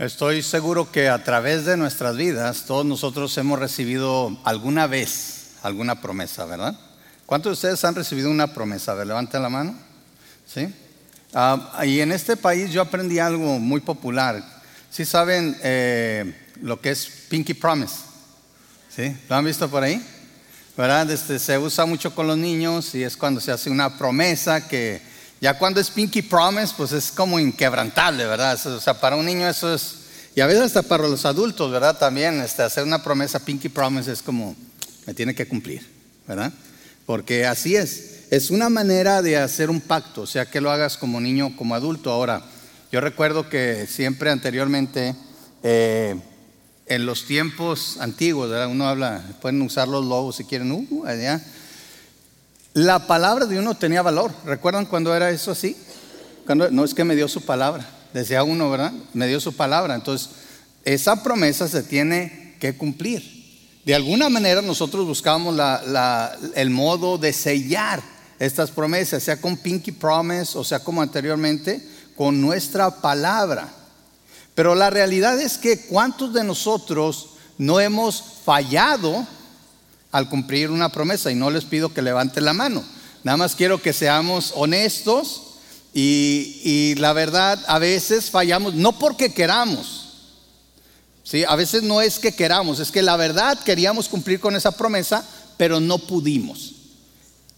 Estoy seguro que a través de nuestras vidas todos nosotros hemos recibido alguna vez alguna promesa, ¿verdad? ¿Cuántos de ustedes han recibido una promesa? A ver, levanten la mano. ¿Sí? Ah, y en este país yo aprendí algo muy popular. ¿Sí saben eh, lo que es Pinky Promise? ¿Sí? ¿Lo han visto por ahí? ¿Verdad? Este, se usa mucho con los niños y es cuando se hace una promesa que ya cuando es pinky promise, pues es como inquebrantable, ¿verdad? O sea, para un niño eso es, y a veces hasta para los adultos, ¿verdad? También este, hacer una promesa pinky promise es como, me tiene que cumplir, ¿verdad? Porque así es, es una manera de hacer un pacto, o sea, que lo hagas como niño, como adulto. Ahora, yo recuerdo que siempre anteriormente, eh, en los tiempos antiguos, ¿verdad? Uno habla, pueden usar los lobos si quieren, uh, allá la palabra de uno tenía valor. ¿Recuerdan cuando era eso así? Cuando, no es que me dio su palabra, decía uno, ¿verdad? Me dio su palabra. Entonces, esa promesa se tiene que cumplir. De alguna manera nosotros buscamos el modo de sellar estas promesas, sea con Pinky Promise o sea como anteriormente, con nuestra palabra. Pero la realidad es que cuántos de nosotros no hemos fallado al cumplir una promesa y no les pido que levanten la mano. Nada más quiero que seamos honestos y, la verdad a veces fallamos, no porque queramos. ¿sí? A veces no es que queramos, es que la verdad queríamos cumplir con esa promesa, pero no pudimos.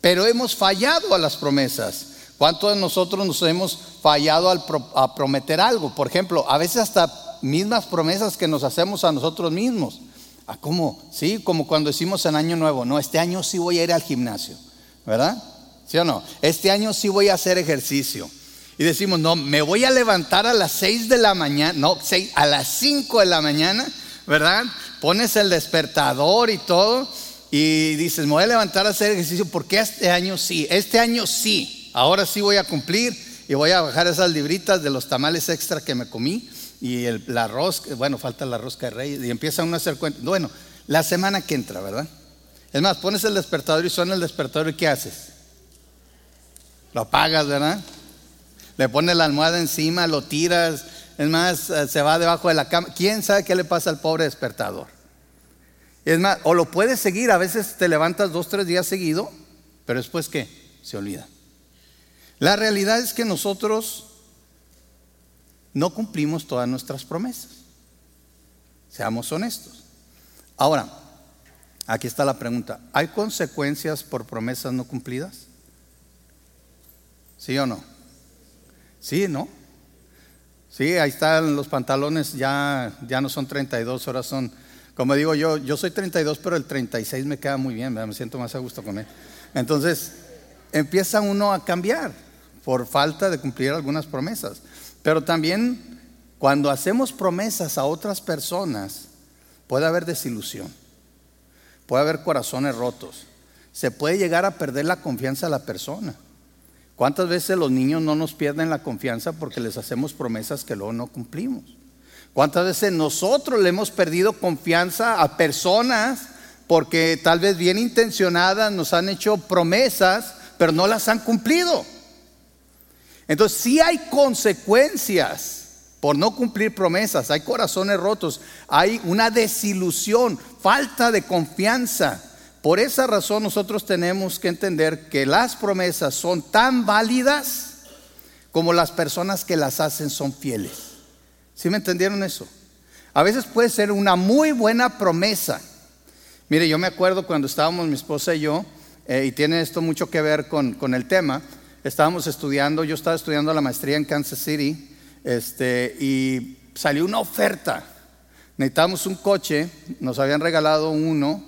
Pero hemos fallado a las promesas. ¿Cuántos de nosotros nos hemos fallado al a prometer algo? Por ejemplo, a veces hasta mismas promesas que nos hacemos a nosotros mismos. ¿A cómo? Sí, como cuando decimos en Año Nuevo, no, este año sí voy a ir al gimnasio, ¿verdad? ¿Sí o no? Este año sí voy a hacer ejercicio. Y decimos, no, me voy a levantar a las 6 de la mañana, no, a las 5 de la mañana, ¿verdad? Pones el despertador y todo y dices, me voy a levantar a hacer ejercicio porque este año sí, este año sí, ahora sí voy a cumplir y voy a bajar esas libritas de los tamales extra que me comí y el, la rosca, bueno, falta la rosca de reyes, y empieza uno a hacer cuenta. Bueno, la semana que entra, ¿verdad? Es más, pones el despertador y suena el despertador y ¿qué haces? Lo apagas, ¿verdad? Le pones la almohada encima, lo tiras, es más, eh, se va debajo de la cama. ¿Quién sabe qué le pasa al pobre despertador? Es más, o lo puedes seguir, a veces te levantas dos, tres días seguido, pero después ¿qué? Se olvida. La realidad es que nosotros no cumplimos todas nuestras promesas. Seamos honestos. Ahora, aquí está la pregunta. ¿Hay consecuencias por promesas no cumplidas? ¿Sí o no? Sí, ¿no? Sí, ahí están los pantalones, ya, ya no son 32, ahora son, como digo yo, yo soy 32, pero el 36 me queda muy bien, me siento más a gusto con él. Entonces, empieza uno a cambiar por falta de cumplir algunas promesas. Pero también cuando hacemos promesas a otras personas, puede haber desilusión, puede haber corazones rotos, se puede llegar a perder la confianza de la persona. ¿Cuántas veces los niños no nos pierden la confianza porque les hacemos promesas que luego no cumplimos? ¿Cuántas veces nosotros le hemos perdido confianza a personas porque tal vez bien intencionadas nos han hecho promesas, pero no las han cumplido? Entonces, si hay consecuencias por no cumplir promesas, hay corazones rotos, hay una desilusión, falta de confianza. Por esa razón nosotros tenemos que entender que las promesas son tan válidas como las personas que las hacen son fieles. ¿Sí me entendieron eso? A veces puede ser una muy buena promesa. Mire, yo me acuerdo cuando estábamos mi esposa y yo, eh, y tiene esto mucho que ver con, con el tema, estábamos estudiando, yo estaba estudiando la maestría en Kansas City, este, y salió una oferta. Necesitábamos un coche, nos habían regalado uno,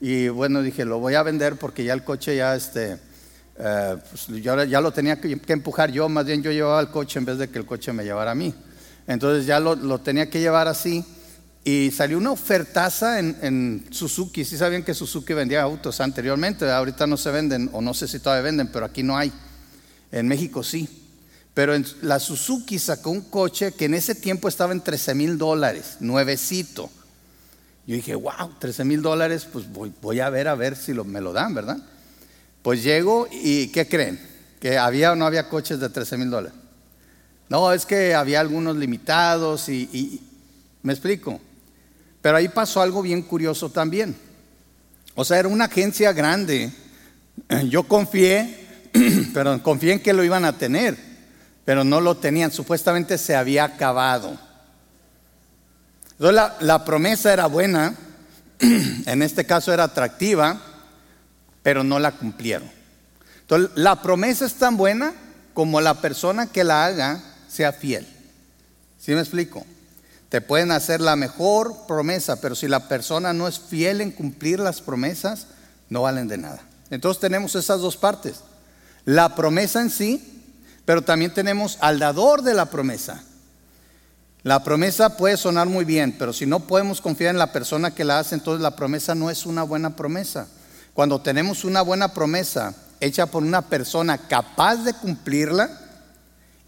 y bueno, dije, lo voy a vender porque ya el coche ya, este, eh, pues ya, lo tenía que, empujar yo, más bien yo llevaba el coche en vez de que el coche me llevara a mí. Entonces ya lo, lo tenía que llevar así. Y salió una ofertaza en, en, Suzuki. Sí sabían que Suzuki vendía autos anteriormente, ahorita no se venden, o no sé si todavía venden, pero aquí no hay. En México sí. Pero en, la Suzuki sacó un coche que en ese tiempo estaba en 13 mil dólares, nuevecito. Yo dije, wow, 13 mil dólares, pues voy, a ver a ver si me lo dan, ¿verdad? Pues llego y ¿qué creen? ¿Que había o no había coches de 13 mil dólares? No, es que había algunos limitados y, ¿Me explico? Pero ahí pasó algo bien curioso también. O sea, era una agencia grande. Yo confié, pero confié en que lo iban a tener, pero no lo tenían. Supuestamente se había acabado. Entonces la, la promesa era buena, en este caso era atractiva, pero no la cumplieron. Entonces la promesa es tan buena como la persona que la haga sea fiel. ¿Sí me explico? Te pueden hacer la mejor promesa, pero si la persona no es fiel en cumplir las promesas, no valen de nada. Entonces tenemos esas dos partes. La promesa en sí, pero también tenemos al dador de la promesa. La promesa puede sonar muy bien, pero si no podemos confiar en la persona que la hace, entonces la promesa no es una buena promesa. Cuando tenemos una buena promesa hecha por una persona capaz de cumplirla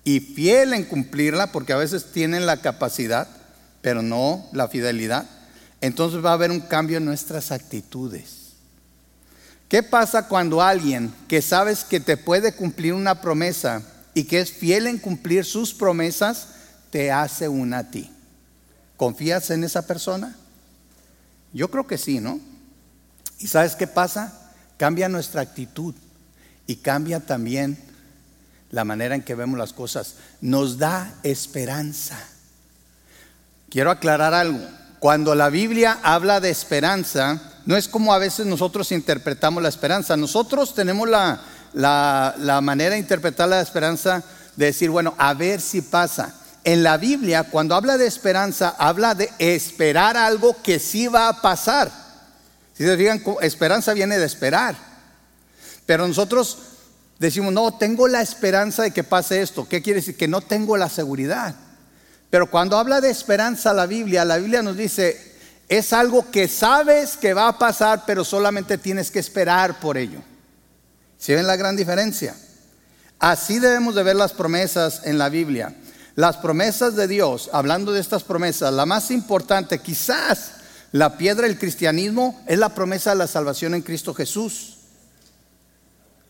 y fiel en cumplirla, porque a veces tienen la capacidad, pero no la fidelidad, entonces va a haber un cambio en nuestras actitudes. ¿Qué pasa cuando alguien que sabes que te puede cumplir una promesa y que es fiel en cumplir sus promesas, te hace una a ti. ¿Confías en esa persona? Yo creo que sí, ¿no? ¿Y sabes qué pasa? Cambia nuestra actitud y cambia también la manera en que vemos las cosas. Nos da esperanza. Quiero aclarar algo. Cuando la Biblia habla de esperanza, no es como a veces nosotros interpretamos la esperanza. Nosotros tenemos la, la, manera de interpretar la esperanza de decir, bueno, a ver si pasa en la Biblia, cuando habla de esperanza, habla de esperar algo que sí va a pasar. Si se fijan, esperanza viene de esperar. Pero nosotros decimos, no, tengo la esperanza de que pase esto. ¿Qué quiere decir? Que no tengo la seguridad. Pero cuando habla de esperanza la Biblia, la Biblia nos dice, es algo que sabes que va a pasar, pero solamente tienes que esperar por ello. ¿Sí ven la gran diferencia? Así debemos de ver las promesas en la Biblia. Las promesas de Dios, hablando de estas promesas, la más importante, quizás la piedra del cristianismo, es la promesa de la salvación en Cristo Jesús,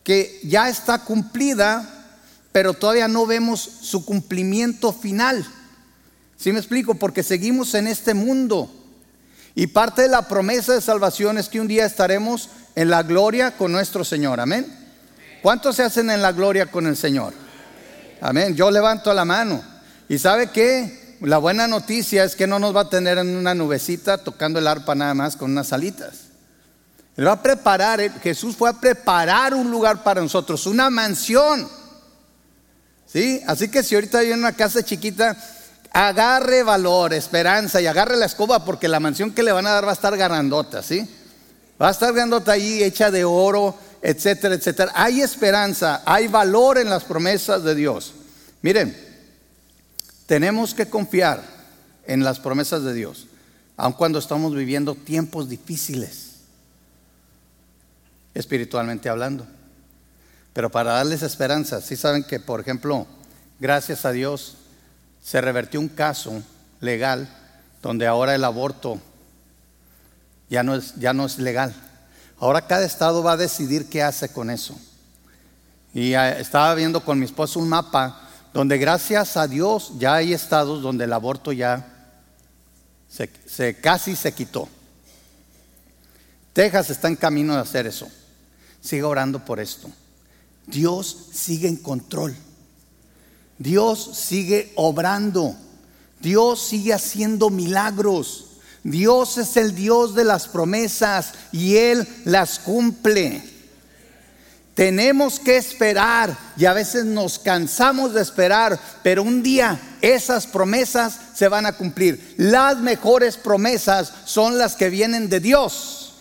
que ya está cumplida, pero todavía no vemos su cumplimiento final. ¿Sí me explico? Porque seguimos en este mundo. Y parte de la promesa de salvación es que un día estaremos en la gloria con nuestro Señor. Amén. ¿Cuántos se hacen en la gloria con el Señor? Amén. Yo levanto la mano. ¿Y sabe qué? La buena noticia es que no nos va a tener en una nubecita tocando el arpa nada más con unas alitas. Él va a preparar, eh, Jesús fue a preparar un lugar para nosotros, una mansión. ¿Sí? Así que si ahorita hay una casa chiquita, agarre valor, esperanza y agarre la escoba porque la mansión que le van a dar va a estar grandota, ¿sí? Va a estar grandota ahí, hecha de oro, etcétera, etcétera. Hay esperanza, hay valor en las promesas de Dios. Miren, tenemos que confiar en las promesas de Dios, aun cuando estamos viviendo tiempos difíciles, espiritualmente hablando. Pero para darles esperanza, si saben que, por ejemplo, gracias a Dios, se revertió un caso legal donde ahora el aborto ya no es, ya no es legal. Ahora cada estado va a decidir qué hace con eso. Y ah, estaba viendo con mi esposo un mapa donde gracias a Dios ya hay estados donde el aborto ya se, casi se quitó. Texas está en camino de hacer eso. Siga orando por esto. Dios sigue en control. Dios sigue obrando. Dios sigue haciendo milagros. Dios es el Dios de las promesas y Él las cumple. Tenemos que esperar y a veces nos cansamos de esperar, pero un día esas promesas se van a cumplir. Las mejores promesas son las que vienen de Dios,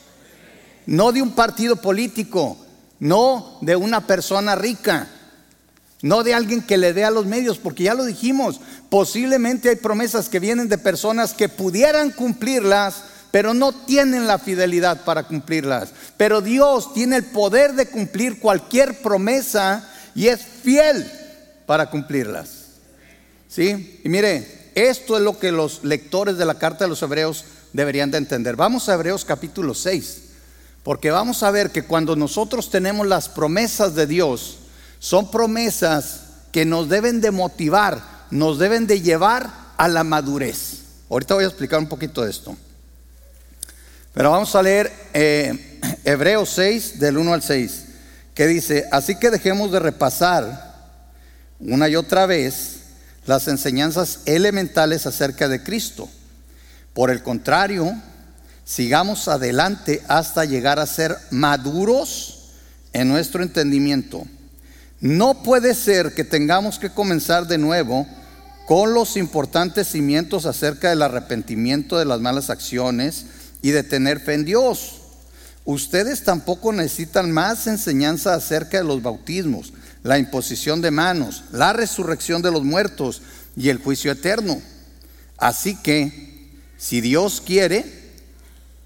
no de un partido político, no de una persona rica, no de alguien que le dé a los medios, porque ya lo dijimos, posiblemente hay promesas que vienen de personas que pudieran cumplirlas, pero no tienen la fidelidad para cumplirlas. Pero Dios tiene el poder de cumplir cualquier promesa y es fiel para cumplirlas. ¿Sí? Y mire, esto es lo que los lectores de la carta de los hebreos deberían de entender. Vamos a Hebreos capítulo 6, porque vamos a ver que cuando nosotros tenemos las promesas de Dios, son promesas que nos deben de motivar, nos deben de llevar a la madurez. Ahorita voy a explicar un poquito de esto. Pero vamos a leer eh, Hebreos 6 del 1 al 6, que dice, así que dejemos de repasar una y otra vez las enseñanzas elementales acerca de Cristo. Por el contrario, sigamos adelante hasta llegar a ser maduros en nuestro entendimiento. No puede ser que tengamos que comenzar de nuevo con los importantes cimientos acerca del arrepentimiento de las malas acciones y de tener fe en Dios. Ustedes tampoco necesitan más enseñanza acerca de los bautismos, la imposición de manos, la resurrección de los muertos y el juicio eterno. Así que, si Dios quiere,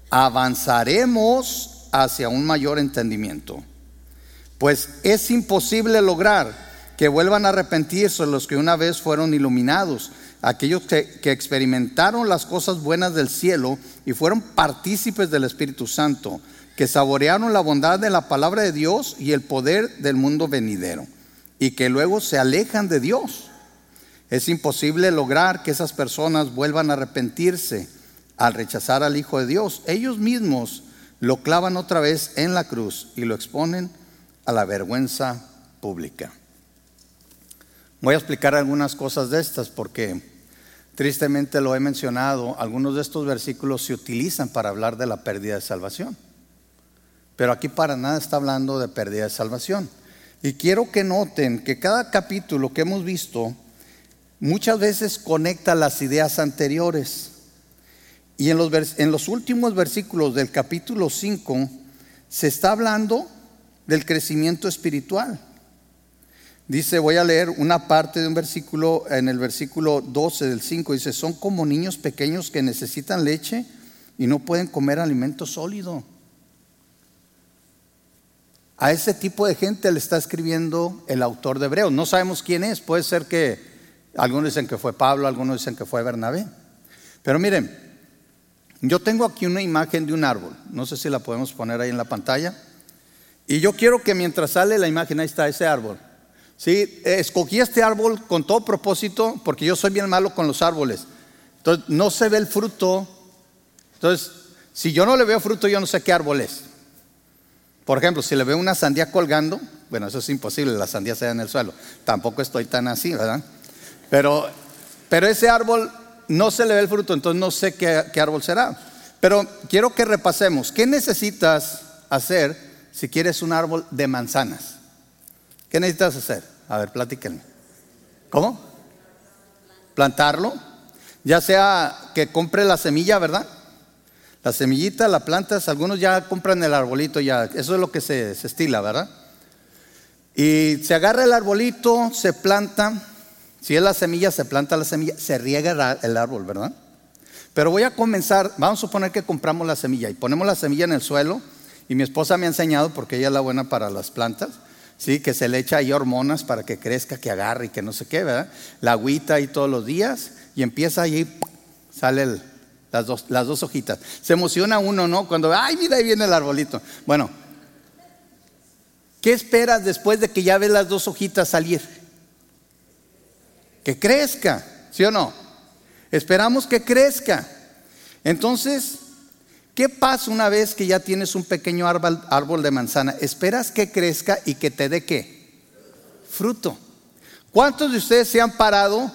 avanzaremos hacia un mayor entendimiento. Pues es imposible lograr que vuelvan a arrepentirse los que una vez fueron iluminados, aquellos que, experimentaron las cosas buenas del cielo y fueron partícipes del Espíritu Santo, que saborearon la bondad de la palabra de Dios y el poder del mundo venidero, y que luego se alejan de Dios. Es imposible lograr que esas personas vuelvan a arrepentirse al rechazar al Hijo de Dios. Ellos mismos lo clavan otra vez en la cruz y lo exponen a la vergüenza pública. Voy a explicar algunas cosas de estas porque tristemente lo he mencionado, algunos de estos versículos se utilizan para hablar de la pérdida de salvación. Pero aquí para nada está hablando de pérdida de salvación. Y quiero que noten que cada capítulo que hemos visto muchas veces conecta las ideas anteriores. Y en los, en los últimos versículos del capítulo 5 se está hablando del crecimiento espiritual. Dice, voy a leer una parte de un versículo, en el versículo 12 del 5, dice, son como niños pequeños que necesitan leche y no pueden comer alimento sólido. A ese tipo de gente le está escribiendo el autor de Hebreos. No sabemos quién es, puede ser que algunos dicen que fue Pablo, algunos dicen que fue Bernabé. Pero miren, yo tengo aquí una imagen de un árbol, no sé si la podemos poner ahí en la pantalla. Y yo quiero que mientras sale la imagen, ahí está ese árbol. Sí, escogí este árbol con todo propósito porque yo soy bien malo con los árboles. Entonces, no se ve el fruto. Entonces, si yo no le veo fruto, yo no sé qué árbol es. Por ejemplo, si le veo una sandía colgando, bueno, eso es imposible, la sandía se en el suelo. Tampoco estoy tan así, ¿verdad? Pero, pero ese árbol no se le ve el fruto, entonces no sé qué, qué árbol será. Pero quiero que repasemos, ¿qué necesitas hacer si quieres un árbol de manzanas? ¿Qué necesitas hacer? A ver, platíquenme. ¿Cómo? Plantarlo. Ya sea que compre la semilla, ¿verdad? La semillita, la plantas, algunos ya compran el arbolito ya. Eso es lo que se, se estila, ¿verdad? Y se agarra el arbolito, se planta. Si es la semilla, se planta la semilla, se riega el árbol, ¿verdad? Pero voy a comenzar, vamos a suponer que compramos la semilla y ponemos la semilla en el suelo. Y mi esposa me ha enseñado, porque ella es la buena para las plantas, ¿sí? que se le echa ahí hormonas para que crezca, que agarre y que no sé qué, ¿verdad? La agüita ahí todos los días y empieza ahí, sale las, dos, las dos hojitas. Se emociona uno, ¿no? Cuando, ay, mira, ahí viene el arbolito. Bueno, ¿qué esperas después de que ya ves las dos hojitas salir? Que crezca, ¿sí o no? Esperamos que crezca. Entonces, ¿Qué pasa una vez que ya tienes un pequeño árbol, de manzana? Esperas que crezca y que te dé qué? Fruto. ¿Cuántos de ustedes se han parado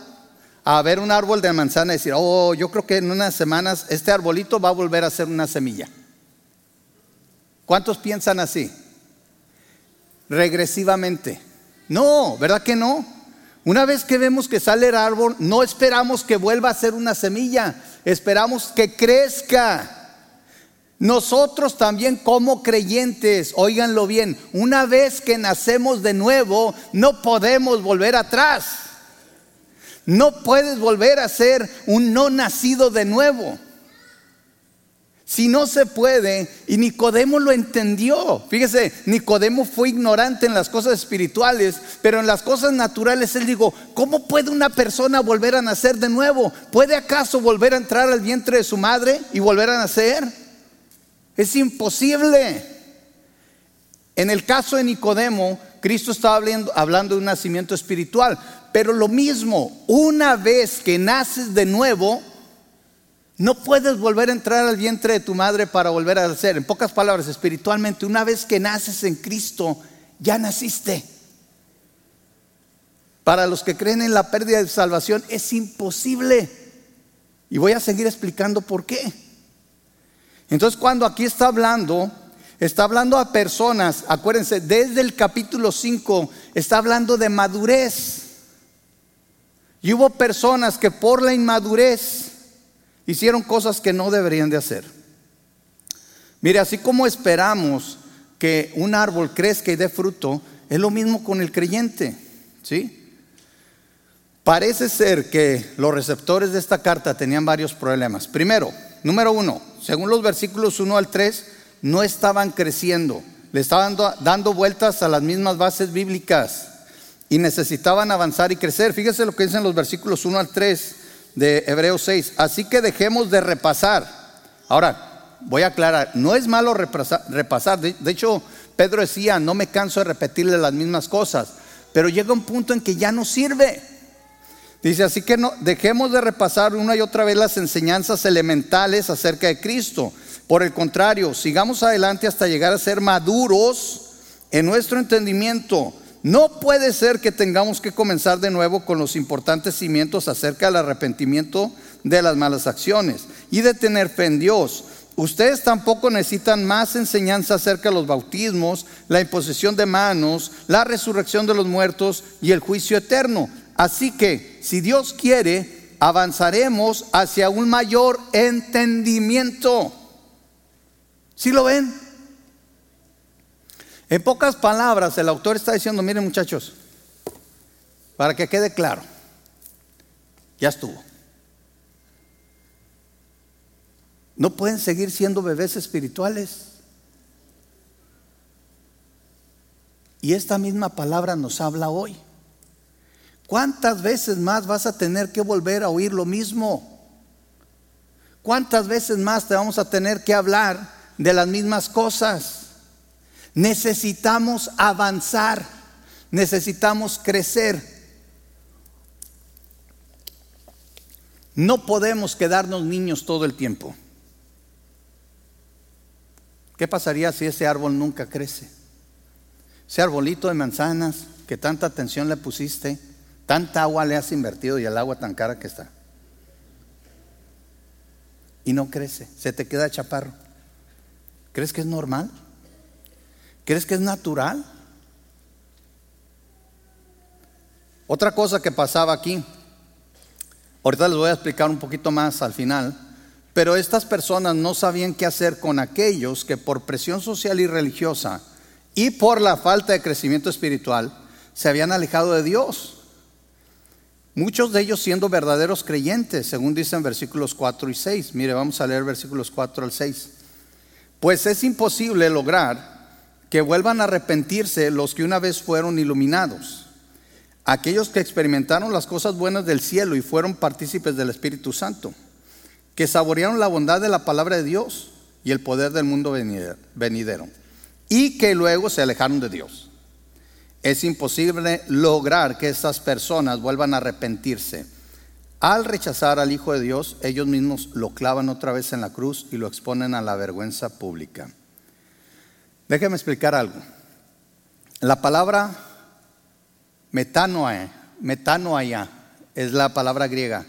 a ver un árbol de manzana y decir, oh, yo creo que en unas semanas este arbolito va a volver a ser una semilla? ¿Cuántos piensan así? Regresivamente. No, ¿verdad que no? Una vez que vemos que sale el árbol, no esperamos que vuelva a ser una semilla, esperamos que crezca. Nosotros también como creyentes, óiganlo bien, una vez que nacemos de nuevo, no podemos volver atrás. No puedes volver a ser un no nacido de nuevo. Si no se puede, y Nicodemo lo entendió. Fíjese, Nicodemo fue ignorante en las cosas espirituales, pero en las cosas naturales él dijo, ¿cómo puede una persona volver a nacer de nuevo? ¿Puede acaso volver a entrar al vientre de su madre y volver a nacer? Es imposible. En el caso de Nicodemo, Cristo estaba hablando, de un nacimiento espiritual, pero lo mismo, una vez que naces de nuevo, No puedes volver a entrar al vientre de tu madre para volver a ser. En pocas palabras, espiritualmente, una vez que naces en Cristo, ya naciste. Para los que creen en la pérdida de salvación, es imposible. Y voy a seguir explicando por qué. Entonces, cuando aquí está hablando, está hablando a personas, acuérdense, desde el capítulo 5 está hablando de madurez. Y hubo personas que por la inmadurez hicieron cosas que no deberían de hacer. Mire, así como esperamos que un árbol crezca y dé fruto, es lo mismo con el creyente, ¿sí? Parece ser que los receptores de esta carta tenían varios problemas. Primero, número uno, según los versículos 1 al 3, no estaban creciendo, le estaban dando vueltas a las mismas bases bíblicas y necesitaban avanzar y crecer. Fíjese lo que dicen los versículos 1 al 3 de Hebreos 6. Así que dejemos de repasar. Ahora, voy a aclarar, no es malo repasar. De, hecho, Pedro decía, no me canso de repetirle las mismas cosas, pero llega un punto en que ya no sirve. Dice, así que no, dejemos de repasar una y otra vez las enseñanzas elementales acerca de Cristo. Por el contrario, sigamos adelante hasta llegar a ser maduros en nuestro entendimiento no puede ser que tengamos que comenzar de nuevo con los importantes cimientos acerca del arrepentimiento de las malas acciones y de tener fe en Dios. Ustedes tampoco necesitan más enseñanza acerca de los bautismos, la imposición de manos, la resurrección de los muertos y el juicio eterno. Así que, si Dios quiere, avanzaremos hacia un mayor entendimiento. ¿Sí lo ven? En pocas palabras, el autor está diciendo, miren muchachos, para que quede claro, ya estuvo. No pueden seguir siendo bebés espirituales. Y esta misma palabra nos habla hoy. ¿Cuántas veces más vas a tener que volver a oír lo mismo? ¿Cuántas veces más te vamos a tener que hablar de las mismas cosas? Necesitamos avanzar, necesitamos crecer. No podemos quedarnos niños todo el tiempo. ¿Qué pasaría si ese árbol nunca crece? Ese arbolito de manzanas que tanta atención le pusiste, tanta agua le has invertido y el agua tan cara que está. Y no crece, se te queda chaparro. ¿Crees que es normal? ¿Crees que es natural? Otra cosa que pasaba aquí, ahorita les voy a explicar un poquito más al final, pero estas personas no sabían qué hacer con aquellos que por presión social y religiosa y por la falta de crecimiento espiritual se habían alejado de Dios. Muchos de ellos siendo verdaderos creyentes, según dicen versículos 4 y 6. Mire, vamos a leer versículos 4 al 6. Pues es imposible lograr que vuelvan a arrepentirse los que una vez fueron iluminados, aquellos que experimentaron las cosas buenas del cielo y fueron partícipes del Espíritu Santo, que saborearon la bondad de la palabra de Dios y el poder del mundo venidero, y que luego se alejaron de Dios. Es imposible lograr que estas personas vuelvan a arrepentirse. Al rechazar al Hijo de Dios, ellos mismos lo clavan otra vez en la cruz y lo exponen a la vergüenza pública. Déjeme explicar algo. La palabra metanoia, metanoia es la palabra griega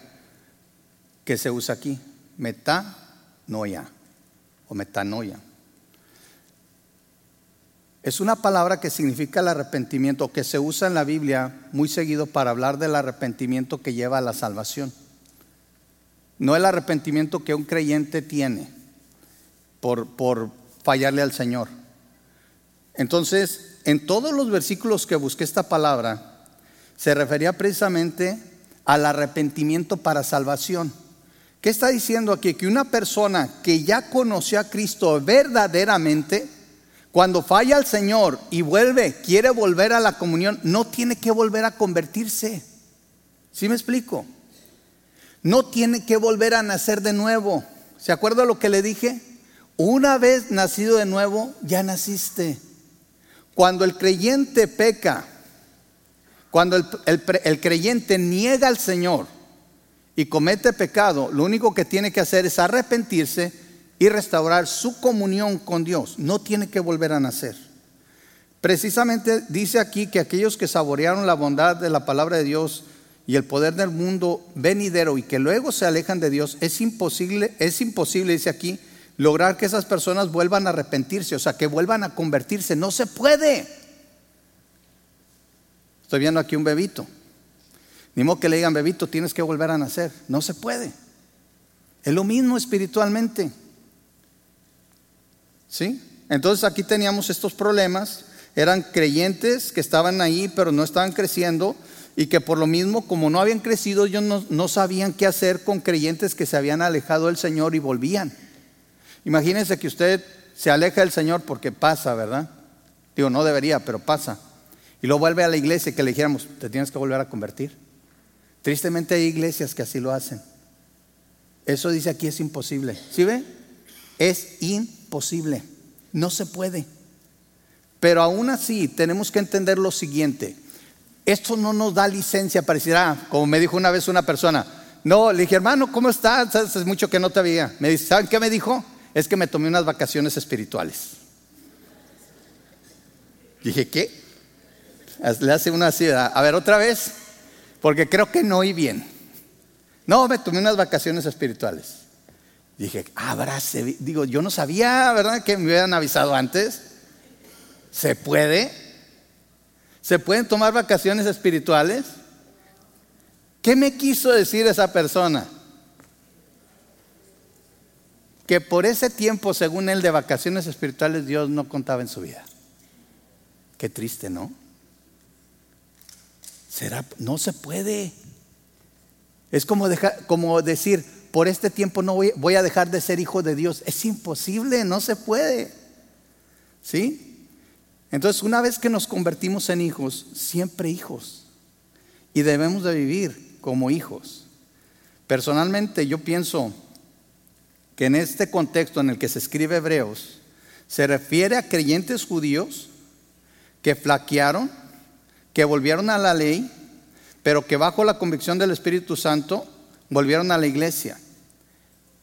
que se usa aquí. Metanoia o metanoia. Es una palabra que significa el arrepentimiento, que se usa en la Biblia muy seguido para hablar del arrepentimiento que lleva a la salvación. No el arrepentimiento que un creyente tiene por, por fallarle al Señor. Entonces, en todos los versículos que busqué esta palabra, se refería precisamente al arrepentimiento para salvación. ¿Qué está diciendo aquí? Que una persona que ya conoció a Cristo verdaderamente, cuando falla al Señor y vuelve, quiere volver a la comunión, no tiene que volver a convertirse. ¿Sí me explico? No tiene que volver a nacer de nuevo. ¿Se acuerda lo que le dije? Una vez nacido de nuevo, ya naciste. Cuando el creyente peca, cuando el, creyente niega al Señor, y comete pecado, lo único que tiene que hacer es arrepentirse y restaurar su comunión con Dios. No tiene que volver a nacer. Precisamente dice aquí que aquellos que saborearon la bondad de la palabra de Dios y el poder del mundo venidero y que luego se alejan de Dios, es imposible, es imposible, dice aquí, lograr que esas personas vuelvan a arrepentirse, o sea, que vuelvan a convertirse. No se puede. Estoy viendo aquí un bebito. Ni modo que le digan, bebito, tienes que volver a nacer. No se puede. Es lo mismo espiritualmente. Entonces aquí teníamos estos problemas. Eran creyentes que estaban ahí, pero no estaban creciendo. Y que por lo mismo, como no habían crecido, ellos no, sabían qué hacer con creyentes que se habían alejado del Señor y volvían. Imagínense que usted se aleja del Señor porque pasa, ¿verdad? Digo, no debería, pero pasa. Y luego vuelve a la iglesia que le dijéramos, te tienes que volver a convertir. Tristemente hay iglesias que así lo hacen. Eso dice aquí es imposible. ¿Sí ve? Es imposible. No se puede. Pero aún así tenemos que entender lo siguiente. Esto no nos da licencia para decir, ah, como me dijo una vez una persona, no, le dije, hermano, ¿cómo estás? Hace mucho que no te veía. Me dice, ¿saben qué me dijo? Es que me tomé unas vacaciones espirituales. Dije, ¿qué? Le hace una así, a ver, otra vez, porque creo que no oí bien. No, me tomé unas vacaciones espirituales. Dije, abrace, digo, yo no sabía, ¿verdad? Que me hubieran avisado antes. ¿Se puede? ¿Se pueden tomar vacaciones espirituales? ¿Qué me quiso decir esa persona? Que por ese tiempo, según él, de vacaciones espirituales, Dios no contaba en su vida. Qué triste, ¿no? Será, no se puede. Es como, como decir, por este tiempo no voy, voy, a dejar de ser hijo de Dios. Es imposible, no se puede. ¿Sí? Entonces, una vez que nos convertimos en hijos, siempre hijos. Y debemos de vivir como hijos. Personalmente, yo pienso que en este contexto en el que se escribe Hebreos, se refiere a creyentes judíos que flaquearon, que volvieron a la ley, pero que bajo la convicción del Espíritu Santo volvieron a la iglesia.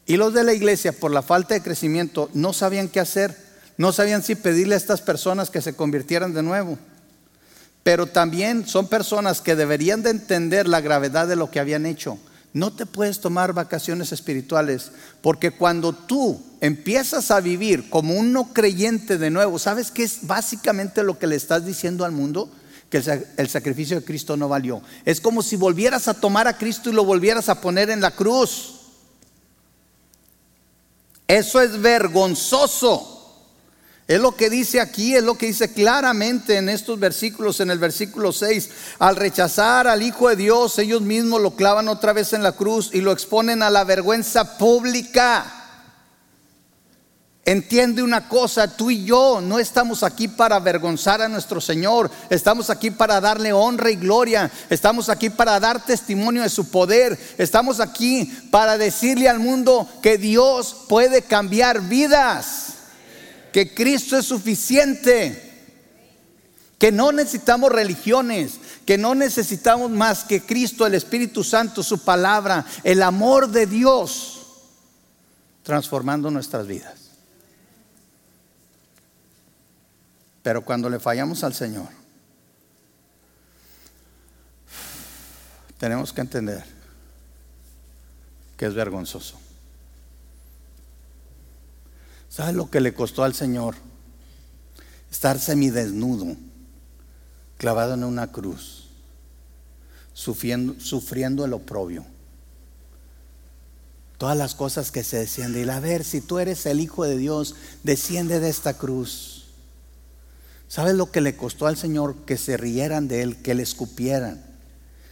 Y los de la iglesia, por la falta de crecimiento, no sabían qué hacer, no sabían si pedirle a estas personas que se convirtieran de nuevo. Pero también son personas que deberían de entender la gravedad de lo que habían hecho. No te puedes tomar vacaciones espirituales, porque cuando tú empiezas a vivir como un no creyente de nuevo, ¿sabes qué es básicamente lo que le estás diciendo al mundo? que el, sacrificio de Cristo no valió. Es como si volvieras a tomar a Cristo y lo volvieras a poner en la cruz. Eso es vergonzoso. Es lo que dice aquí, es lo que dice claramente en estos versículos, en el versículo 6. Al rechazar al Hijo de Dios, ellos mismos lo clavan otra vez en la cruz y lo exponen a la vergüenza pública. Entiende una cosa, tú y yo no estamos aquí para avergonzar a nuestro Señor, estamos aquí para darle honra y gloria, estamos aquí para dar testimonio de su poder, estamos aquí para decirle al mundo que Dios puede cambiar vidas, que Cristo es suficiente, que no necesitamos religiones, que no necesitamos más que Cristo, el Espíritu Santo, su palabra, el amor de Dios, transformando nuestras vidas. Pero cuando le fallamos al Señor, tenemos que entender que es vergonzoso. ¿Sabes lo que le costó al Señor? Estar semidesnudo, clavado en una cruz, sufriendo, sufriendo el oprobio. Todas las cosas que se decían de él. A ver, si tú eres el Hijo de Dios, desciende de esta cruz. ¿Sabes lo que le costó al Señor que se rieran de él, que le escupieran,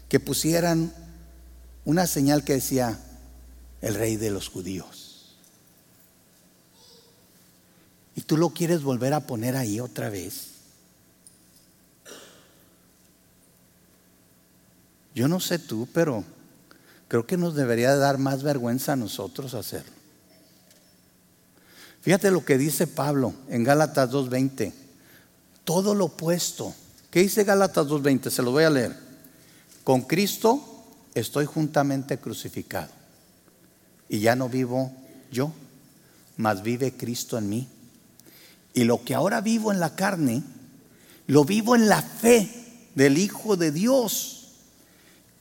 que pusieran una señal que decía el rey de los judíos? Y tú lo quieres volver a poner ahí otra vez. Yo no sé tú, pero creo que nos debería dar más vergüenza a nosotros hacerlo. Fíjate lo que dice Pablo en Gálatas 2.20 todo lo opuesto. ¿Qué dice Gálatas 2.20? Se lo voy a leer. Con Cristo estoy juntamente crucificado. Y ya no vivo yo, mas vive Cristo en mí. Y lo que ahora vivo en la carne, lo vivo en la fe del Hijo de Dios,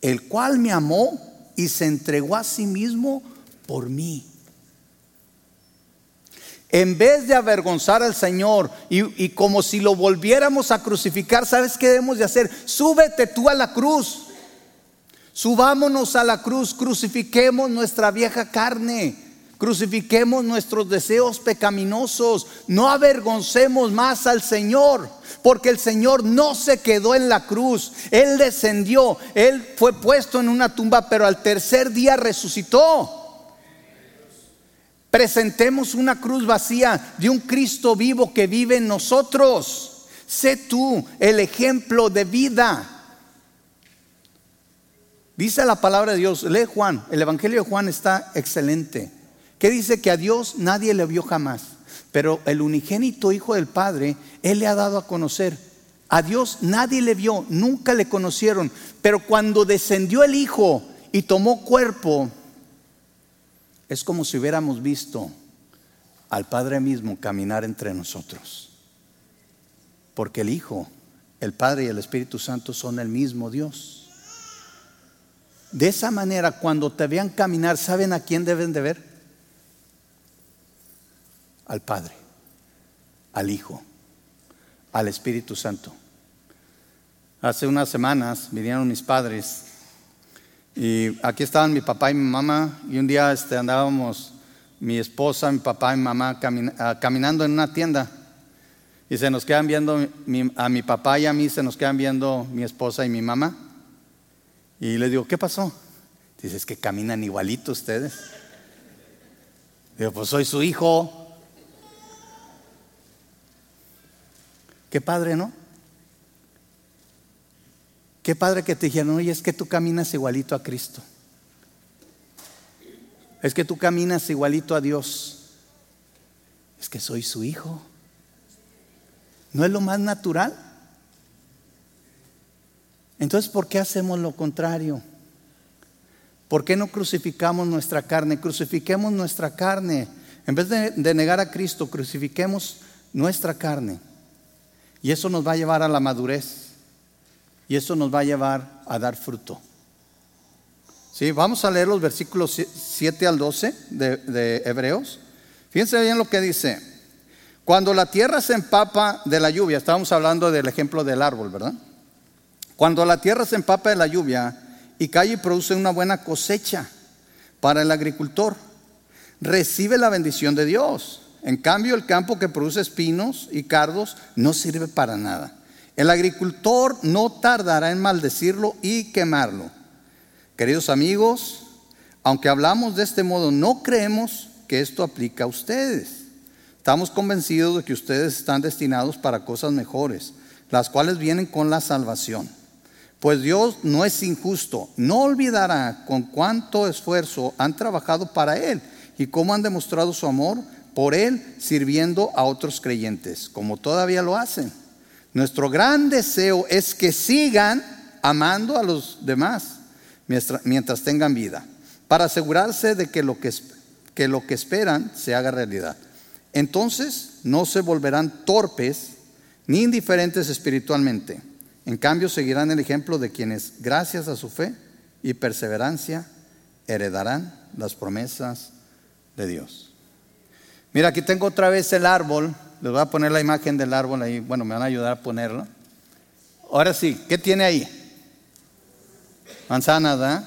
el cual me amó y se entregó a sí mismo por mí. En vez de avergonzar al Señor y, como si lo volviéramos a crucificar, ¿sabes qué debemos de hacer? Súbete tú a la cruz. Subámonos a la cruz, crucifiquemos nuestra vieja carne, crucifiquemos nuestros deseos pecaminosos, no avergoncemos más al Señor, porque el Señor no se quedó en la cruz, Él descendió, Él fue puesto en una tumba, pero al tercer día resucitó. Presentemos una cruz vacía de un Cristo vivo que vive en nosotros. Sé tú el ejemplo de vida. Dice la palabra de Dios, lee Juan, el Evangelio de Juan está excelente. Que dice que a Dios nadie le vio jamás, pero el unigénito Hijo del Padre, Él le ha dado a conocer. A Dios nadie le vio, nunca le conocieron, pero cuando descendió el Hijo y tomó cuerpo, es como si hubiéramos visto al Padre mismo caminar entre nosotros. Porque el Hijo, el Padre y el Espíritu Santo son el mismo Dios. De esa manera, cuando te vean caminar, ¿saben a quién deben de ver? Al Padre, al Hijo, al Espíritu Santo. Hace unas semanas vinieron mis padres y aquí estaban mi papá y mi mamá y un día este, andábamos mi esposa, mi papá y mi mamá ah, caminando en una tienda y se nos quedan viendo a mi papá y a mí se nos quedan viendo mi esposa y mi mamá. Y le digo, ¿qué pasó? Dice, es que caminan igualito ustedes. Digo, pues soy su hijo. Qué padre, ¿no? Qué padre que te dijeron, oye, es que tú caminas igualito a Cristo. Es que tú caminas igualito a Dios. Es que soy su hijo. ¿No es lo más natural? Entonces, ¿por qué hacemos lo contrario? ¿Por qué no crucificamos nuestra carne? Crucifiquemos nuestra carne. En vez de, negar a Cristo, crucifiquemos nuestra carne. Y eso nos va a llevar a la madurez. Y eso nos va a llevar a dar fruto. ¿Sí? Vamos a leer los versículos 7 al 12 de, de Hebreos. Fíjense bien lo que dice. Cuando la tierra se empapa de la lluvia, estábamos hablando del ejemplo del árbol, ¿verdad? Cuando la tierra se empapa de la lluvia y cae y produce una buena cosecha para el agricultor, recibe la bendición de Dios. En cambio, el campo que produce espinos y cardos no sirve para nada. El agricultor no tardará en maldecirlo y quemarlo. Queridos amigos, aunque hablamos de este modo, no creemos que esto aplica a ustedes. Estamos convencidos de que ustedes están destinados para cosas mejores, las cuales vienen con la salvación. Pues Dios no es injusto, no olvidará con cuánto esfuerzo han trabajado para Él y cómo han demostrado su amor por Él sirviendo a otros creyentes, como todavía lo hacen. Nuestro gran deseo es que sigan amando a los demás mientras, tengan vida, para asegurarse de que lo que, que lo que esperan se haga realidad. Entonces no se volverán torpes ni indiferentes espiritualmente en cambio, seguirán el ejemplo de quienes, gracias a su fe y perseverancia, heredarán las promesas de Dios. Mira, aquí tengo otra vez el árbol. Les voy a poner la imagen del árbol ahí. Bueno, me van a ayudar a ponerlo. Ahora sí, ¿qué tiene ahí? Manzanas, ¿verdad?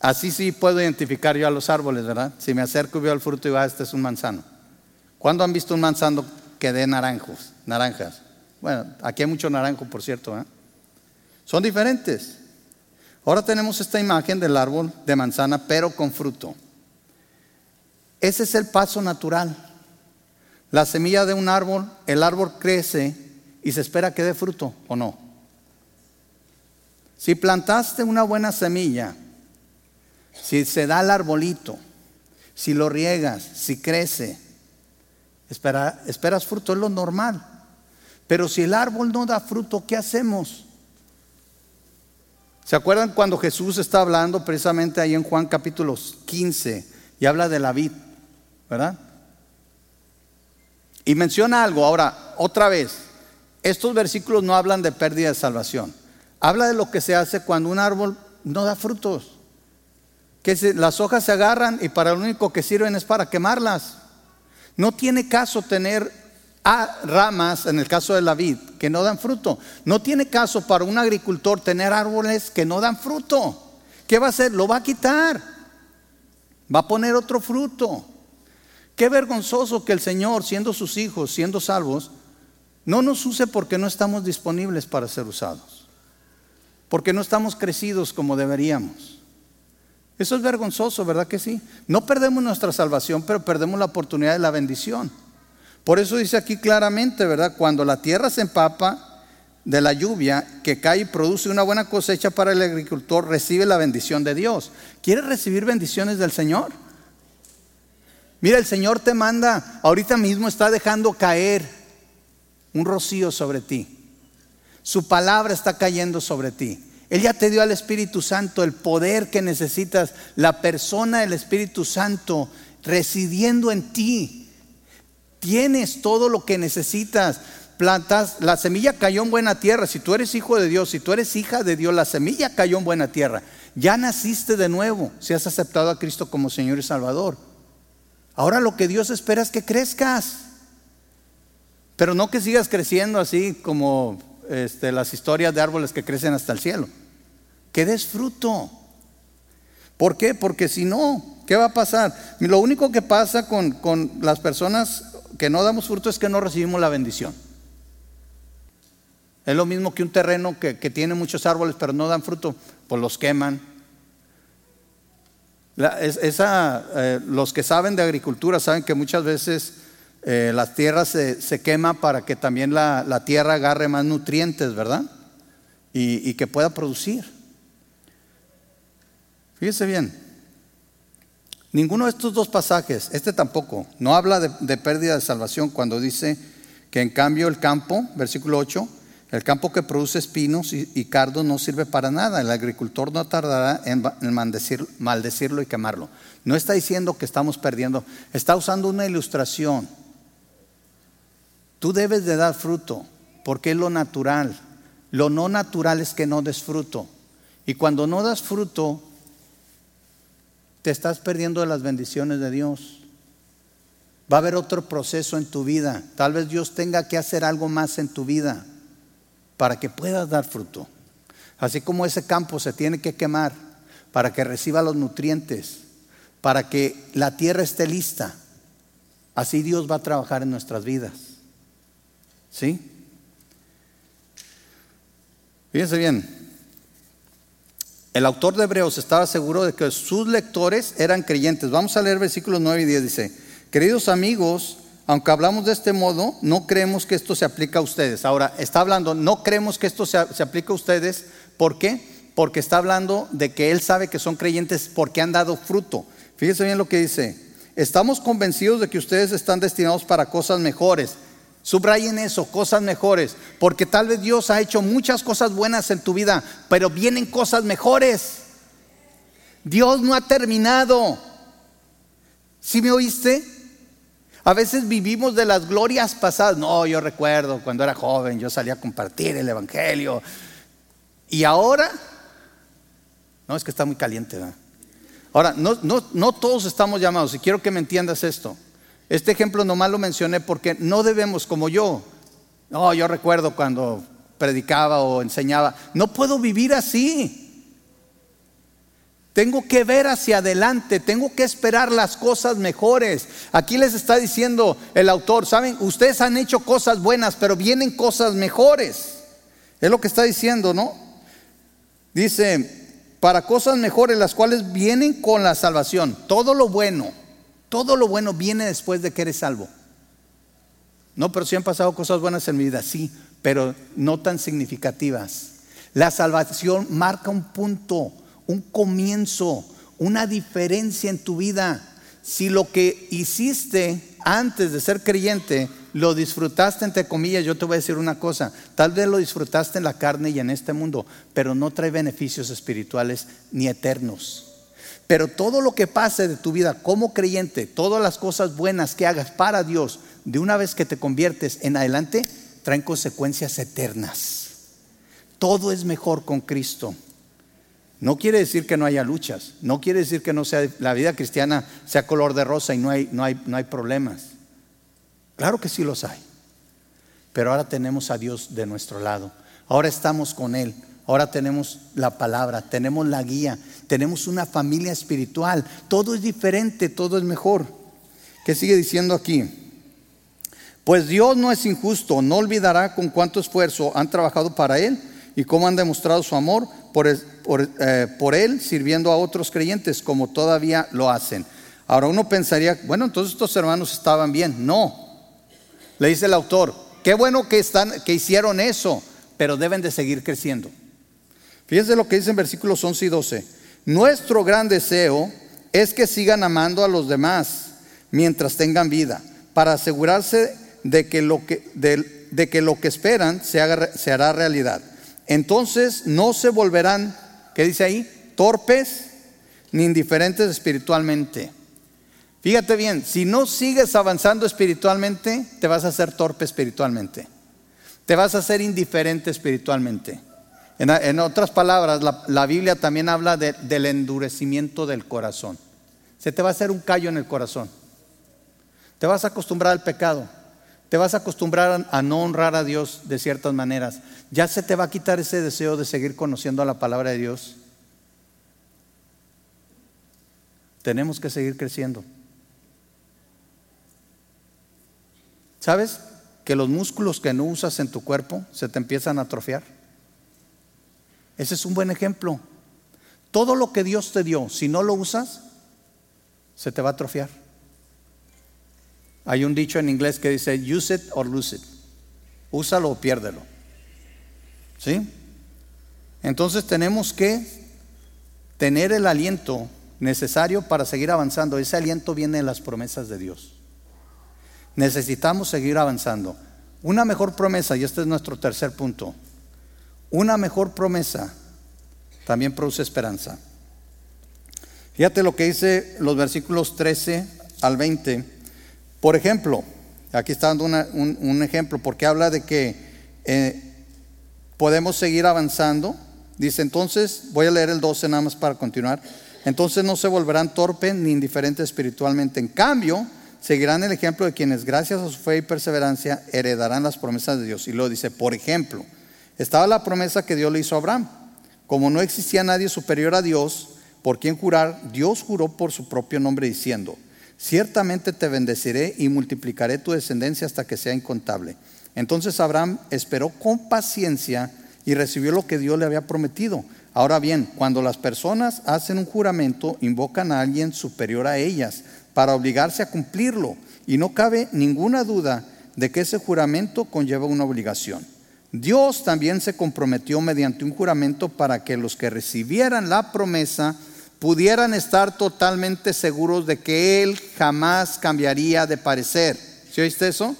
Así sí puedo identificar yo a los árboles, ¿verdad? Si me acerco y veo el fruto y va, este es un manzano. ¿Cuándo han visto un manzano que dé naranjos, naranjas? Bueno, aquí hay mucho naranjo, por cierto. ¿eh? Son diferentes. Ahora tenemos esta imagen del árbol de manzana, pero con fruto. Ese es el paso natural. La semilla de un árbol, el árbol crece y se espera que dé fruto o no. Si plantaste una buena semilla, si se da el arbolito, si lo riegas, si crece, esperas fruto, es lo normal. Pero si el árbol no da fruto, ¿qué hacemos? ¿Se acuerdan cuando Jesús está hablando precisamente ahí en Juan capítulo 15 y habla de la vid, ¿verdad? Y menciona algo, ahora, otra vez, estos versículos no hablan de pérdida de salvación. Habla de lo que se hace cuando un árbol no da frutos. Que las hojas se agarran y para lo único que sirven es para quemarlas. No tiene caso tener ramas, en el caso de la vid, que no dan fruto. No tiene caso para un agricultor tener árboles que no dan fruto. ¿Qué va a hacer? Lo va a quitar. Va a poner otro fruto. Qué vergonzoso que el Señor, siendo sus hijos, siendo salvos, no nos use porque no estamos disponibles para ser usados. Porque no estamos crecidos como deberíamos. Eso es vergonzoso, ¿verdad que sí? No perdemos nuestra salvación, pero perdemos la oportunidad de la bendición. Por eso dice aquí claramente, ¿verdad? Cuando la tierra se empapa de la lluvia que cae y produce una buena cosecha para el agricultor, recibe la bendición de Dios. ¿Quieres recibir bendiciones del Señor? Mira, el Señor te manda, ahorita mismo está dejando caer un rocío sobre ti. Su palabra está cayendo sobre ti. Él ya te dio al Espíritu Santo el poder que necesitas, la persona del Espíritu Santo residiendo en ti. Tienes todo lo que necesitas. Plantas, la semilla cayó en buena tierra. Si tú eres hijo de Dios, si tú eres hija de Dios, la semilla cayó en buena tierra. Ya naciste de nuevo si has aceptado a Cristo como Señor y Salvador. Ahora lo que Dios espera es que crezcas. Pero no que sigas creciendo así como este, las historias de árboles que crecen hasta el cielo. Que des fruto. ¿Por qué? Porque si no, ¿qué va a pasar? Lo único que pasa con, con las personas que no damos fruto es que no recibimos la bendición. Es lo mismo que un terreno que, tiene muchos árboles pero no dan fruto, pues los queman. Eh, los que saben de agricultura saben que muchas veces eh, las tierras se, se queman para que también la, tierra agarre más nutrientes, ¿verdad? Y, que pueda producir. Fíjese bien. Ninguno de estos dos pasajes, este tampoco, no habla de, pérdida de salvación cuando dice que en cambio el campo, versículo 8, el campo que produce espinos y, cardos no sirve para nada. El agricultor no tardará en, maldecirlo y quemarlo. No está diciendo que estamos perdiendo, está usando una ilustración. Tú debes de dar fruto, porque es lo natural. Lo no natural es que no des fruto. Y cuando no das fruto, te estás perdiendo de las bendiciones de Dios. Va a haber otro proceso en tu vida. Tal vez Dios tenga que hacer algo más en tu vida para que puedas dar fruto. Así como ese campo se tiene que quemar para que reciba los nutrientes, para que la tierra esté lista. Así Dios va a trabajar en nuestras vidas. ¿Sí? Fíjense bien, el autor de Hebreos estaba seguro de que sus lectores eran creyentes. Vamos a leer versículos 9 y 10. Dice, queridos amigos, aunque hablamos de este modo, no creemos que esto se aplique a ustedes. Ahora, está hablando, no creemos que esto se, se aplique a ustedes. ¿Por qué? Porque está hablando de que él sabe que son creyentes porque han dado fruto. Fíjense bien lo que dice. Estamos convencidos de que ustedes están destinados para cosas mejores Subrayen eso, cosas mejores, porque tal vez Dios ha hecho muchas cosas buenas en tu vida, pero vienen cosas mejores. Dios no ha terminado. ¿Sí me oíste? A veces vivimos de las glorias pasadas. No, yo recuerdo cuando era joven, yo salía a compartir el Evangelio. Y ahora, no, es que está muy caliente. Ahora, no, no, no todos estamos llamados, y quiero que me entiendas esto. Este ejemplo nomás lo mencioné porque no debemos, como yo, no, yo recuerdo cuando predicaba o enseñaba, no puedo vivir así. Tengo que ver hacia adelante, tengo que esperar las cosas mejores. Aquí les está diciendo el autor, saben, ustedes han hecho cosas buenas, pero vienen cosas mejores. Es lo que está diciendo, ¿no? Dice, para cosas mejores, las cuales vienen con la salvación, todo lo bueno todo lo bueno viene después de que eres salvo. No, pero sí han pasado cosas buenas en mi vida, sí, pero no tan significativas. La salvación marca un punto, un comienzo, una diferencia en tu vida. Si lo que hiciste antes de ser creyente lo disfrutaste entre comillas, yo te voy a decir una cosa, tal vez lo disfrutaste en la carne y en este mundo, pero no trae beneficios espirituales ni eternos. Pero todo lo que pase de tu vida como creyente, todas las cosas buenas que hagas para Dios, de una vez que te conviertes en adelante, traen consecuencias eternas. Todo es mejor con Cristo. No quiere decir que no haya luchas, no quiere decir que no sea la vida cristiana sea color de rosa y no hay, no hay, no hay problemas. Claro que sí los hay. Pero ahora tenemos a Dios de nuestro lado. Ahora estamos con Él. Ahora tenemos la palabra, tenemos la guía, tenemos una familia espiritual. Todo es diferente, todo es mejor. ¿Qué sigue diciendo aquí? Pues Dios no es injusto, no olvidará con cuánto esfuerzo han trabajado para Él y cómo han demostrado su amor por, eh, por, Él sirviendo a otros creyentes como todavía lo hacen. Ahora uno pensaría, bueno, entonces estos hermanos estaban bien. No, le dice el autor, qué bueno que, están, que hicieron eso, pero deben de seguir creciendo. Fíjense lo que dice en versículos 11 y 12. Nuestro gran deseo es que sigan amando a los demás mientras tengan vida, para asegurarse de que lo que, esperan se hará realidad. Entonces no se volverán, ¿qué dice ahí? Torpes ni indiferentes espiritualmente. Fíjate bien, si no sigues avanzando espiritualmente, te vas a hacer torpe espiritualmente. Te vas a hacer indiferente espiritualmente. En, otras palabras, la, Biblia también habla del endurecimiento del corazón. Se te va a hacer un callo en el corazón. Te vas a acostumbrar al pecado. Te vas a acostumbrar a no honrar a Dios de ciertas maneras. Ya se te va a quitar ese deseo de seguir conociendo a la palabra de Dios. Tenemos que seguir creciendo. ¿Sabes que los músculos que no usas en tu cuerpo se te empiezan a atrofiar? Ese es un buen ejemplo. Todo lo que Dios te dio, si no lo usas, se te va a atrofiar. Hay un dicho en inglés que dice, use it or lose it. Úsalo o piérdelo. ¿Sí? Entonces tenemos que tener el aliento necesario para seguir avanzando. Ese aliento viene de las promesas de Dios. Necesitamos seguir avanzando. Una mejor promesa, y este es nuestro tercer punto, una mejor promesa también produce esperanza. Fíjate lo que dice los versículos 13 al 20. Por ejemplo, aquí está dando un, ejemplo, porque habla de que eh, podemos seguir avanzando. Dice entonces, voy a leer el 12 nada más para continuar. Entonces no se volverán torpes ni indiferentes espiritualmente. En cambio, seguirán el ejemplo de quienes, gracias a su fe y perseverancia, heredarán las promesas de Dios. Y luego dice, por ejemplo, estaba la promesa que Dios le hizo a Abraham. Como no existía nadie superior a Dios por quien jurar, Dios juró por su propio nombre diciendo, ciertamente te bendeciré y multiplicaré tu descendencia hasta que sea incontable. Entonces Abraham esperó con paciencia y recibió lo que Dios le había prometido. Ahora bien, cuando las personas hacen un juramento, invocan a alguien superior a ellas para obligarse a cumplirlo. Y no cabe ninguna duda de que ese juramento conlleva una obligación. Dios también se comprometió mediante un juramento para que los que recibieran la promesa pudieran estar totalmente seguros de que Él jamás cambiaría de parecer. ¿Sí oíste eso?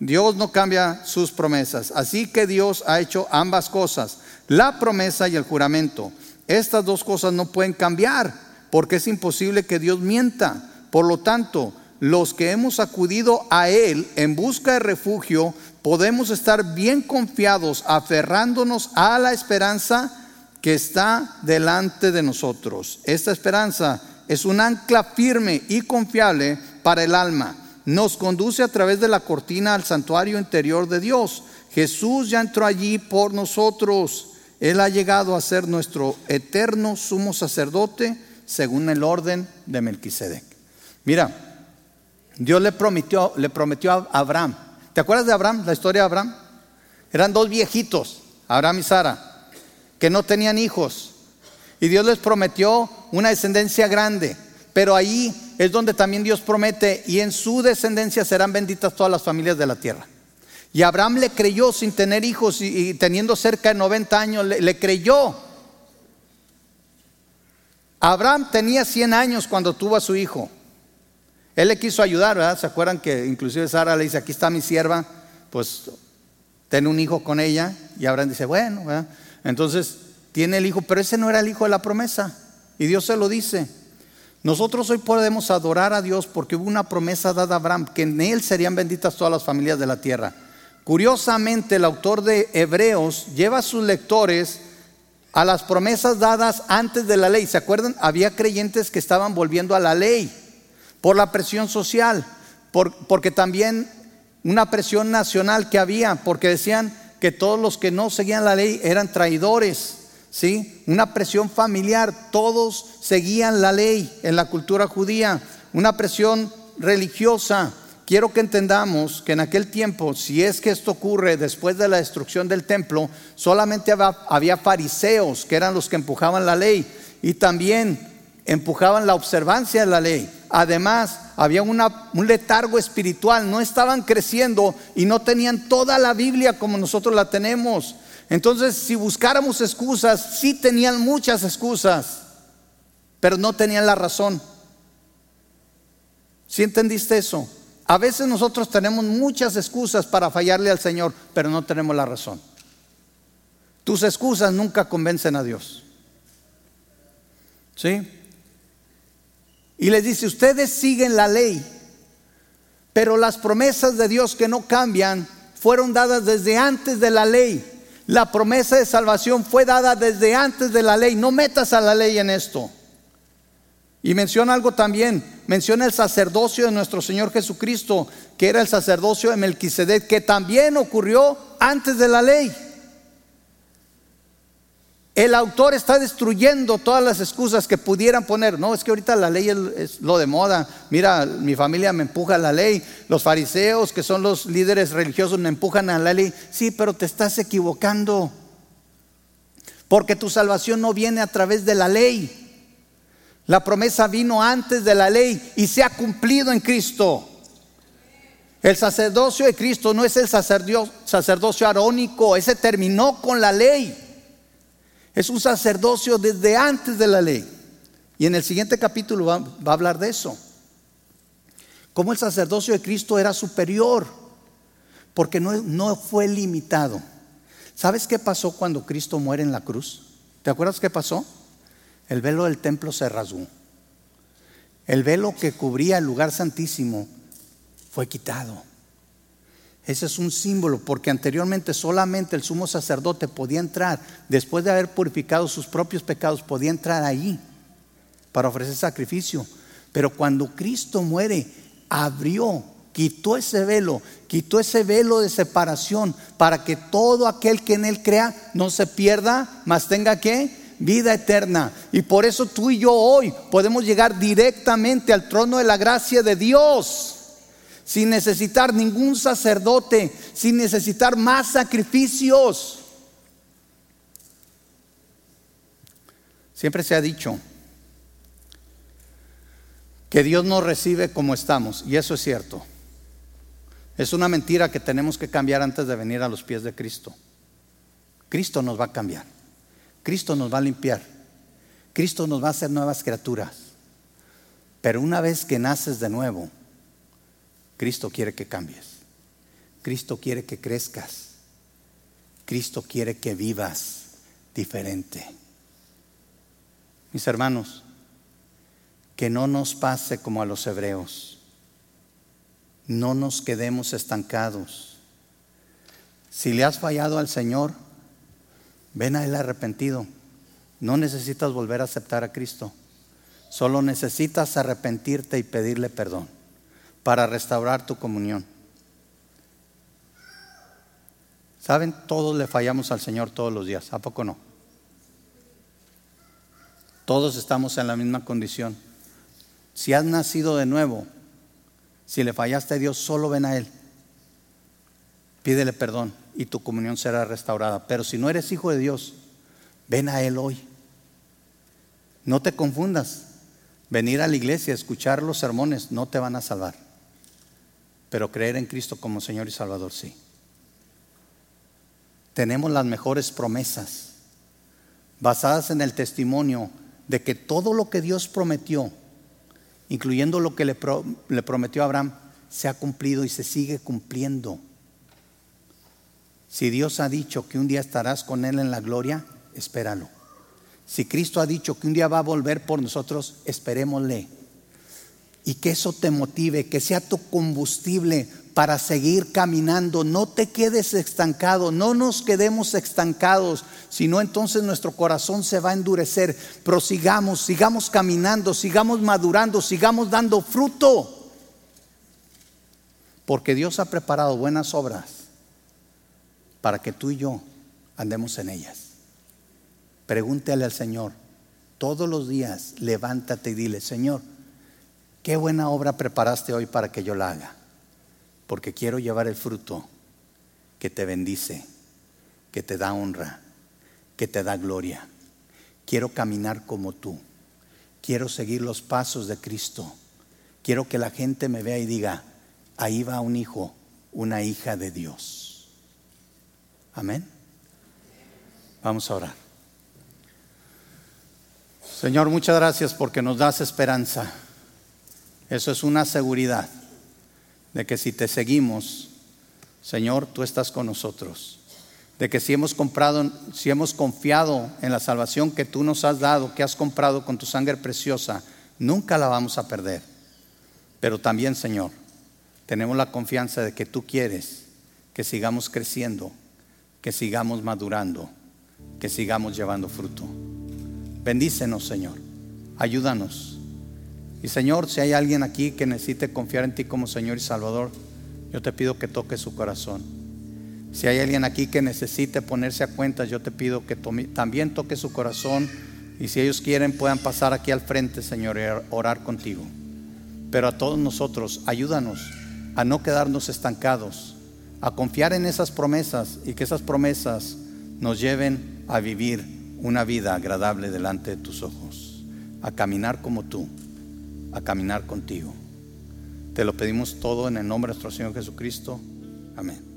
Dios no cambia sus promesas. Así que Dios ha hecho ambas cosas, la promesa y el juramento. Estas dos cosas no pueden cambiar porque es imposible que Dios mienta. Por lo tanto, los que hemos acudido a Él en busca de refugio, podemos estar bien confiados, aferrándonos a la esperanza que está delante de nosotros. Esta esperanza es un ancla firme y confiable para el alma. Nos conduce a través de la cortina al santuario interior de Dios. Jesús ya entró allí por nosotros. Él ha llegado a ser nuestro eterno sumo sacerdote según el orden de Melquisedec. Mira, Dios le prometió, le prometió a Abraham. ¿Te acuerdas de Abraham, la historia de Abraham? Eran dos viejitos, Abraham y Sara, que no tenían hijos. Y Dios les prometió una descendencia grande. Pero ahí es donde también Dios promete, y en su descendencia serán benditas todas las familias de la tierra. Y Abraham le creyó sin tener hijos y, teniendo cerca de 90 años, le creyó. Abraham tenía 100 años cuando tuvo a su hijo. Él le quiso ayudar, ¿verdad? ¿Se acuerdan que inclusive Sara le dice, aquí está mi sierva, pues tiene un hijo con ella, y Abraham dice, bueno, ¿verdad? Entonces tiene el hijo, pero ese no era el hijo de la promesa, y Dios se lo dice. Nosotros hoy podemos adorar a Dios porque hubo una promesa dada a Abraham, que en él serían benditas todas las familias de la tierra. Curiosamente, el autor de Hebreos lleva a sus lectores a las promesas dadas antes de la ley. ¿Se acuerdan? Había creyentes que estaban volviendo a la ley por la presión social, porque también una presión nacional que había, porque decían que todos los que no seguían la ley eran traidores. ¿Sí? Una presión familiar, todos seguían la ley en la cultura judía, una presión religiosa, quiero que entendamos que en aquel tiempo, si es que esto ocurre después de la destrucción del templo, solamente había, fariseos que eran los que empujaban la ley y también empujaban la observancia de la ley. Además, había un letargo espiritual, no estaban creciendo y no tenían toda la Biblia como nosotros la tenemos. Entonces, si buscáramos excusas, sí tenían muchas excusas, pero no tenían la razón. ¿Sí entendiste eso? A veces nosotros tenemos muchas excusas para fallarle al Señor, pero no tenemos la razón. Tus excusas nunca convencen a Dios. ¿Sí? Y les dice, ustedes siguen la ley, pero las promesas de Dios que no cambian fueron dadas desde antes de la ley. La promesa de salvación fue dada desde antes de la ley. No metas a la ley en esto. Y menciona algo también, menciona el sacerdocio de nuestro Señor Jesucristo, que era el sacerdocio de Melquisedec, que también ocurrió antes de la ley. El autor está destruyendo todas las excusas que pudieran poner. No, es que ahorita la ley es, lo de moda. Mira, mi familia me empuja a la ley. Los fariseos, que son los líderes religiosos, me empujan a la ley. Sí, pero te estás equivocando. Porque tu salvación no viene a través de la ley. La promesa vino antes de la ley y se ha cumplido en Cristo. El sacerdocio de Cristo no es el sacerdocio, arónico, ese terminó con la ley. Es un sacerdocio desde antes de la ley. Y en el siguiente capítulo va, a hablar de eso. Cómo el sacerdocio de Cristo era superior, porque no, no fue limitado. ¿Sabes qué pasó cuando Cristo muere en la cruz? ¿Te acuerdas qué pasó? el velo del templo se rasgó. El velo que cubría el lugar santísimo fue quitado. Ese es un símbolo, porque anteriormente solamente el sumo sacerdote podía entrar, después de haber purificado sus propios pecados, podía entrar ahí para ofrecer sacrificio. Pero cuando Cristo muere, abrió, quitó ese velo, quitó ese velo de separación para que todo aquel que en él crea no se pierda, mas tenga que vida eterna. Y por eso tú y yo hoy podemos llegar directamente al trono de la gracia de Dios, sin necesitar ningún sacerdote, sin necesitar más sacrificios. Siempre se ha dicho que Dios nos recibe como estamos, y eso es cierto. Es una mentira que tenemos que cambiar antes de venir a los pies de Cristo. Cristo nos va a cambiar. Cristo nos va a limpiar. Cristo nos va a hacer nuevas criaturas. Pero una vez que naces de nuevo, Cristo quiere que cambies. Cristo quiere que crezcas. Cristo quiere que vivas diferente. Mis hermanos, que no nos pase como a los hebreos. No nos quedemos estancados. Si le has fallado al Señor, Ven a Él arrepentido. No necesitas volver a aceptar a Cristo. Solo necesitas arrepentirte y pedirle perdón para restaurar tu comunión. ¿Saben? Todos le fallamos al Señor todos los días. ¿A poco no? Todos estamos en la misma condición. Si has nacido de nuevo, si le fallaste a Dios, solo ven a Él. Pídele perdón y tu comunión será restaurada. Pero si no eres hijo de Dios, ven a Él hoy. No te confundas. Venir a la iglesia, escuchar los sermones, no te van a salvar. Pero creer en Cristo como Señor y Salvador, sí. Tenemos las mejores promesas, basadas en el testimonio de que todo lo que Dios prometió incluyendo lo que le, prometió a Abraham, se ha cumplido y se sigue cumpliendo. Si Dios ha dicho que un día estarás con Él en la gloria, espéralo. Si Cristo ha dicho que un día va a volver por nosotros, esperémosle. Y que eso te motive, que sea tu combustible para seguir caminando. No te quedes estancado, no nos quedemos estancados, sino entonces nuestro corazón se va a endurecer. Prosigamos, sigamos caminando, sigamos madurando, sigamos dando fruto. Porque Dios ha preparado buenas obras para que tú y yo andemos en ellas. Pregúntale al Señor todos los días, levántate y dile, Señor, qué buena obra preparaste hoy para que yo la haga porque quiero llevar el fruto que te bendice, que te da honra, que te da gloria. Quiero caminar como tú. Quiero seguir los pasos de Cristo. Quiero que la gente me vea y diga, ahí va un hijo, una hija de Dios. Amén. Vamos a orar. Señor, muchas gracias porque nos das esperanza. Eso es una seguridad de que si te seguimos, Señor, tú estás con nosotros. De que si hemos comprado, si hemos confiado en la salvación que tú nos has dado, que has comprado con tu sangre preciosa, nunca la vamos a perder. Pero también, Señor, tenemos la confianza de que tú quieres que sigamos creciendo, que sigamos madurando, que sigamos llevando fruto. Bendícenos, Señor. Ayúdanos y Señor, si hay alguien aquí que necesite confiar en ti como Señor y Salvador, yo te pido que toque su corazón. Si hay alguien aquí que necesite ponerse a cuentas, yo te pido que también toque su corazón. Y si ellos quieren, puedan pasar aquí al frente, Señor, y orar contigo. Pero a todos nosotros, ayúdanos a no quedarnos estancados, a confiar en esas promesas y que esas promesas nos lleven a vivir una vida agradable delante de tus ojos, a caminar como tú a caminar contigo. Te lo pedimos todo en el nombre de nuestro Señor Jesucristo. Amén.